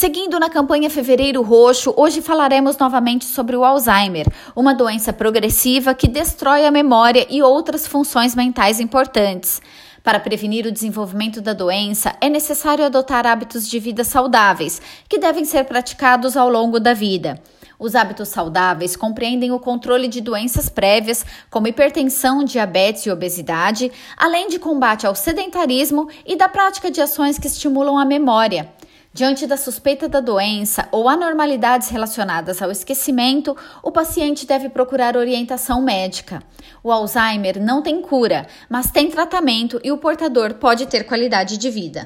Seguindo na campanha Fevereiro Roxo, hoje falaremos novamente sobre o Alzheimer, uma doença progressiva que destrói a memória e outras funções mentais importantes. Para prevenir o desenvolvimento da doença, é necessário adotar hábitos de vida saudáveis, que devem ser praticados ao longo da vida. Os hábitos saudáveis compreendem o controle de doenças prévias, como hipertensão, diabetes e obesidade, além de combate ao sedentarismo e da prática de ações que estimulam a memória. Diante da suspeita da doença ou anormalidades relacionadas ao esquecimento, o paciente deve procurar orientação médica. O Alzheimer não tem cura, mas tem tratamento e o portador pode ter qualidade de vida.